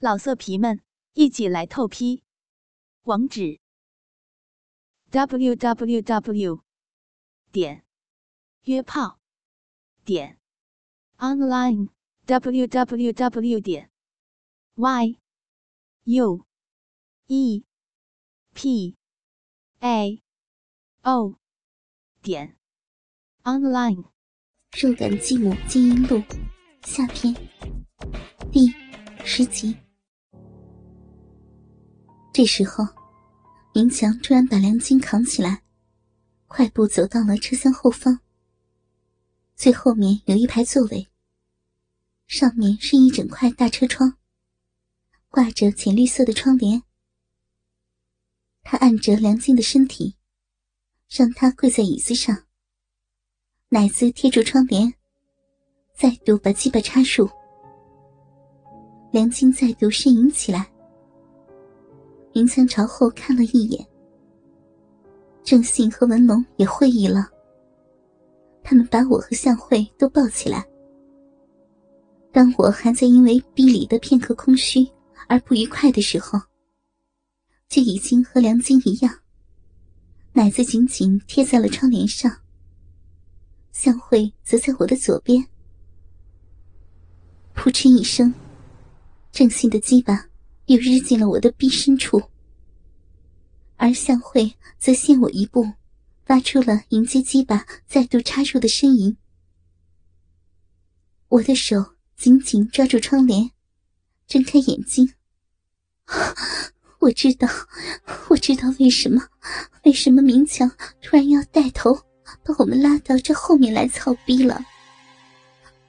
老色皮们，一起来透批！网址：w w w 点约炮点 online w w w 点 y u e p a o 点 online。肉感继母金银录下篇第十集。这时候，明强突然把梁晶扛起来，快步走到了车厢后方。最后面有一排座位，上面是一整块大车窗，挂着浅绿色的窗帘。他按着梁晶的身体，让她跪在椅子上，奶子贴住窗帘，再度把鸡巴插入。梁晶再度呻吟起来。明强朝后看了一眼，郑信和文龙也会意了。他们把我和向慧都抱起来。当我还在因为逼里的片刻空虚而不愉快的时候，就已经和梁晶一样，奶子紧紧贴在了窗帘上。向慧则在我的左边。扑哧一声，郑信的鸡巴。又日进了我的臂深处，而向慧则先我一步，发出了迎接鸡巴再度插入的呻吟。我的手紧紧抓住窗帘，睁开眼睛。我知道，我知道为什么，为什么明强突然要带头把我们拉到这后面来操逼了。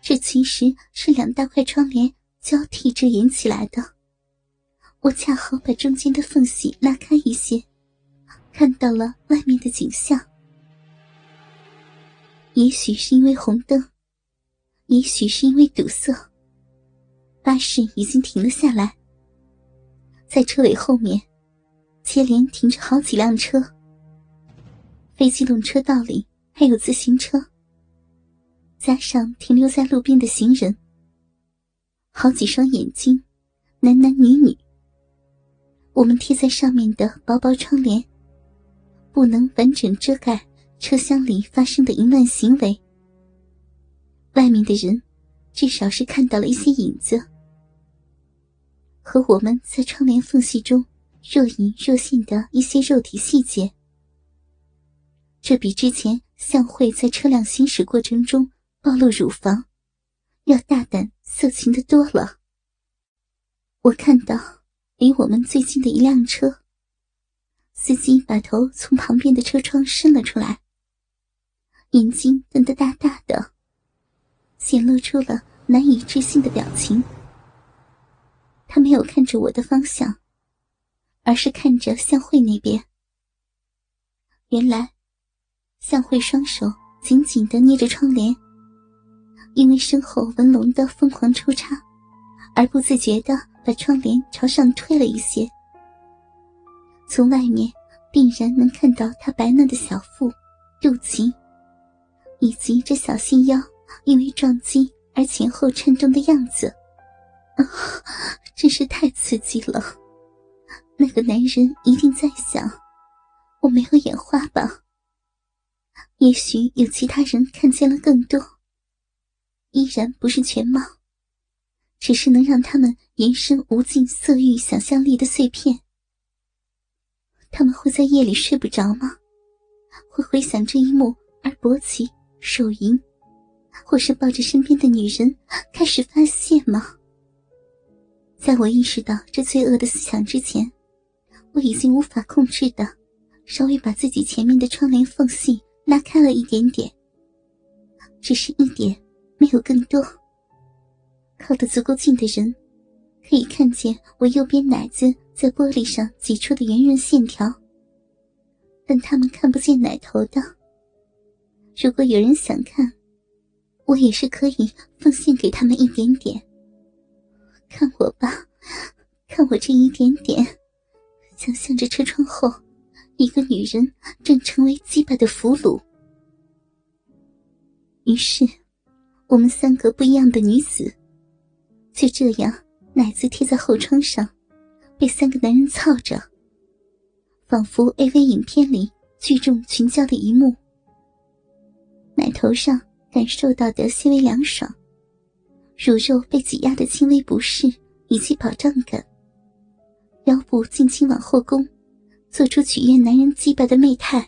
这其实是两大块窗帘交替遮掩起来的。我恰好把中间的缝隙拉开一些，看到了外面的景象。也许是因为红灯，也许是因为堵塞，巴士已经停了下来。在车尾后面，接连停着好几辆车。非机动车道里还有自行车，加上停留在路边的行人，好几双眼睛，男男女女。我们贴在上面的薄薄窗帘，不能完整遮盖车厢里发生的淫乱行为。外面的人，至少是看到了一些影子，和我们在窗帘缝隙中若隐若现的一些肉体细节。这比之前向慧在车辆行驶过程中暴露乳房，要大胆色情的多了。我看到。离我们最近的一辆车，司机把头从旁边的车窗伸了出来，眼睛瞪得大大的，显露出了难以置信的表情。他没有看着我的方向，而是看着向慧那边。原来，向慧双手紧紧的捏着窗帘，因为身后文龙的疯狂抽插，而不自觉的。把窗帘朝上推了一些，从外面定然能看到她白嫩的小腹、肚脐，以及这小细腰因为撞击而前后颤动的样子。啊，真是太刺激了！那个男人一定在想，我没有眼花吧？也许有其他人看见了更多，依然不是全貌。只是能让他们延伸无尽色欲想象力的碎片。他们会在夜里睡不着吗？会回想这一幕而勃起、手淫，或是抱着身边的女人开始发泄吗？在我意识到这罪恶的思想之前，我已经无法控制的，稍微把自己前面的窗帘缝隙拉开了一点点，只是一点，没有更多。靠得足够近的人，可以看见我右边奶子在玻璃上挤出的圆润线条。但他们看不见奶头的。如果有人想看，我也是可以奉献给他们一点点。看我吧，看我这一点点，想象着车窗后一个女人正成为鸡巴的俘虏。于是，我们三个不一样的女子。就这样，奶子贴在后窗上，被三个男人操着，仿佛 AV 影片里聚众群交的一幕。奶头上感受到的些微凉爽，乳肉被挤压的轻微不适以及饱胀感，腰部尽情往后弓，做出取悦男人鸡巴的媚态。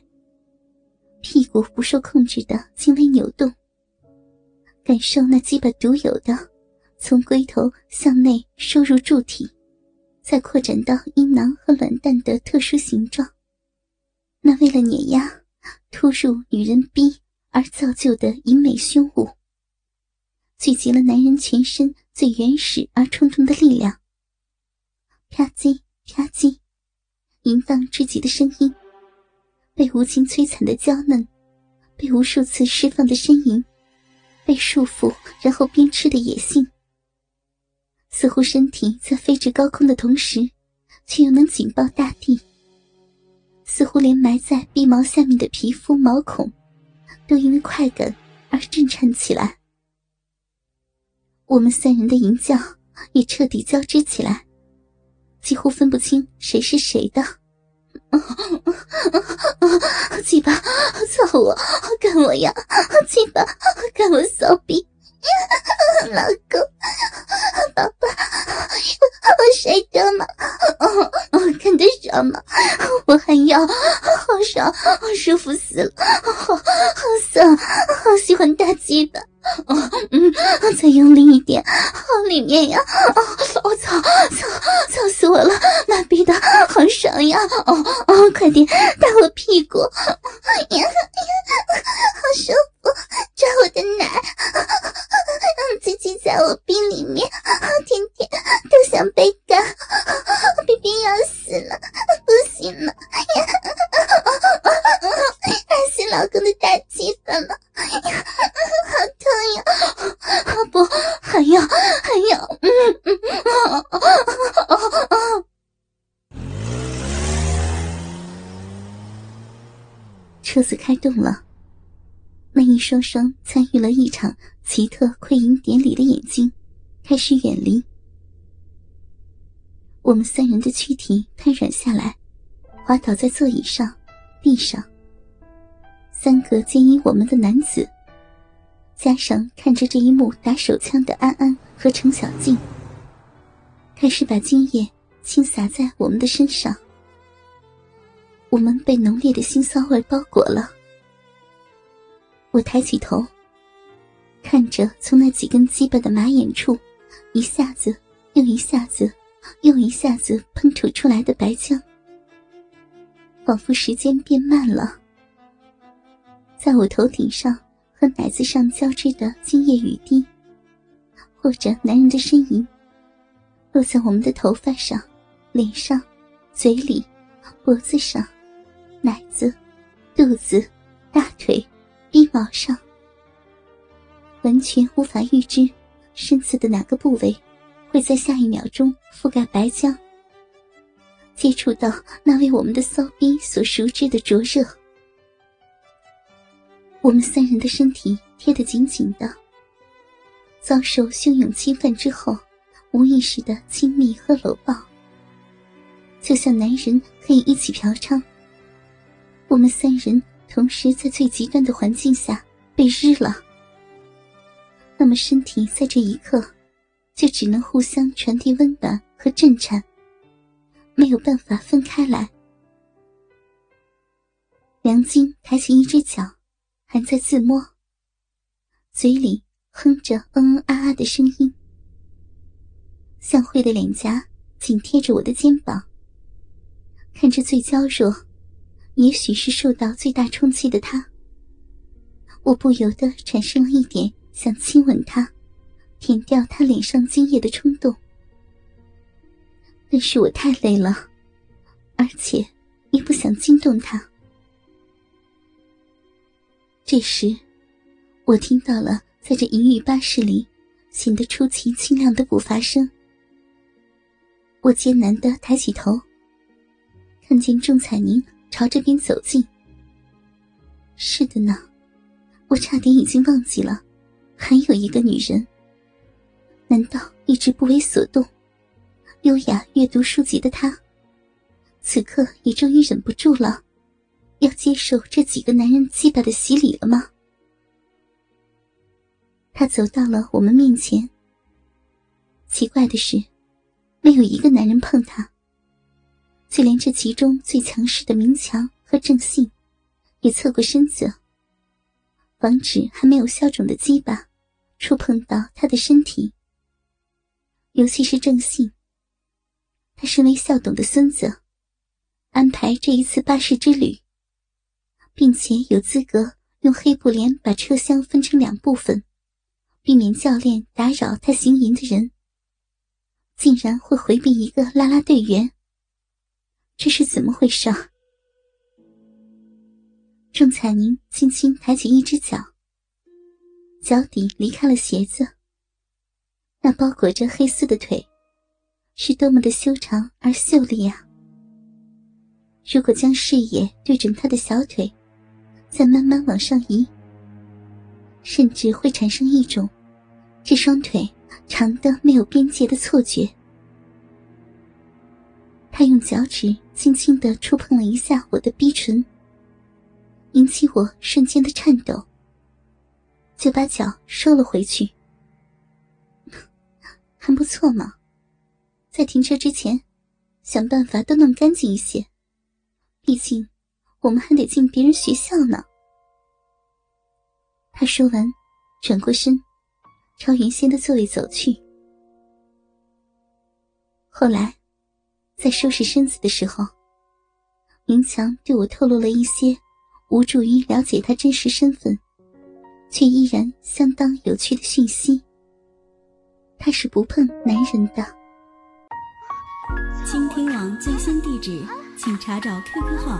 屁股不受控制的轻微扭动，感受那鸡巴独有的从龟头向内收入柱体，再扩展到阴囊和卵蛋的特殊形状。那为了碾压、突入女人逼。而造就的淫美凶物，聚集了男人全身最原始而冲动的力量。啪叽啪叽，淫荡至极的声音，被无情摧残的娇嫩，被无数次释放的呻吟，被束缚然后鞭笞的野性，似乎身体在飞至高空的同时，却又能紧抱大地。似乎连埋在鼻毛下面的皮肤毛孔。都因为快感而震颤起来，我们三人的淫叫也彻底交织起来，几乎分不清谁是谁的。鸡巴，操我，干我呀！鸡巴，干我骚逼！老公，宝宝，我帅的吗？看得爽吗？好爽，好舒服死了，好好爽，好喜欢大鸡巴。哦嗯，再用力一点，好里面呀！我操，操，操死我了！妈逼的，好爽呀！哦哦，快点打我屁股！呀呀，好舒服，抓我的奶，让自己在我逼里面，天天都想被干，逼逼要死了，不行了！呀，爱死老公的大鸡巴了！好痛呀！不，还要，还要，嗯嗯车子开动了，那一双双参与了一场奇特窥淫典礼的眼睛开始远离。我们三人的躯体瘫软下来，滑倒在座椅上、地上。三个奸淫我们的男子。加上看着这一幕打手枪的安安和程小静，开始把精液倾洒在我们的身上。我们被浓烈的腥骚味包裹了。我抬起头，看着从那几根鸡巴的马眼处，一下子又一下子又一下子喷吐出来的白浆，仿佛时间变慢了，在我头顶上。和奶子上交织的精液雨滴，或者男人的呻吟，落在我们的头发上、脸上、嘴里、脖子上、奶子、肚子、大腿、鼻毛上，完全无法预知身子的哪个部位会在下一秒钟覆盖白浆，接触到那为我们的骚逼所熟知的灼热。我们三人的身体贴得紧紧的，遭受汹涌侵犯之后，无意识的亲密和搂抱，就像男人可以一起嫖娼。我们三人同时在最极端的环境下被日了，那么身体在这一刻就只能互相传递温暖和震颤，没有办法分开来。梁晶抬起一只脚。还在自摸，嘴里哼着嗯嗯啊啊的声音。向慧的脸颊紧贴着我的肩膀，看着最娇弱，也许是受到最大冲击的她，我不由得产生了一点想亲吻她、舔掉她脸上精液的冲动。但是我太累了，而且也不想惊动她。这时，我听到了在这淫欲巴士里显得出奇清亮的步伐声。我艰难的抬起头，看见仲彩宁朝这边走近。是的呢，我差点已经忘记了，还有一个女人。难道一直不为所动，优雅阅读书籍的她，此刻也终于忍不住了，要接受这几个男人鸡巴的洗礼了吗？他走到了我们面前。奇怪的是，没有一个男人碰他，就连这其中最强势的明强和郑信，也侧过身子，防止还没有消肿的鸡巴触碰到他的身体。尤其是郑信，他身为校董的孙子，安排这一次巴士之旅，并且有资格用黑布帘把车厢分成两部分。避免教练打扰他行营的人，竟然会回避一个啦啦队员，这是怎么回事？仲彩宁轻轻抬起一只脚，脚底离开了鞋子，那包裹着黑丝的腿，是多么的修长而秀丽啊！如果将视野对准他的小腿，再慢慢往上移。甚至会产生一种这双腿长的没有边界的错觉。他用脚趾轻轻的触碰了一下我的逼唇，引起我瞬间的颤抖，就把脚收了回去。还不错嘛，在停车之前，想办法都弄干净一些，毕竟我们还得进别人学校呢。他说完，转过身，朝原先的座位走去。后来，在收拾身子的时候，明强对我透露了一些无助于了解他真实身份，却依然相当有趣的讯息。他是不碰男人的。倾听网最新地址，请查找 QQ 号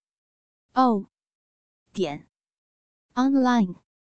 o 点 online。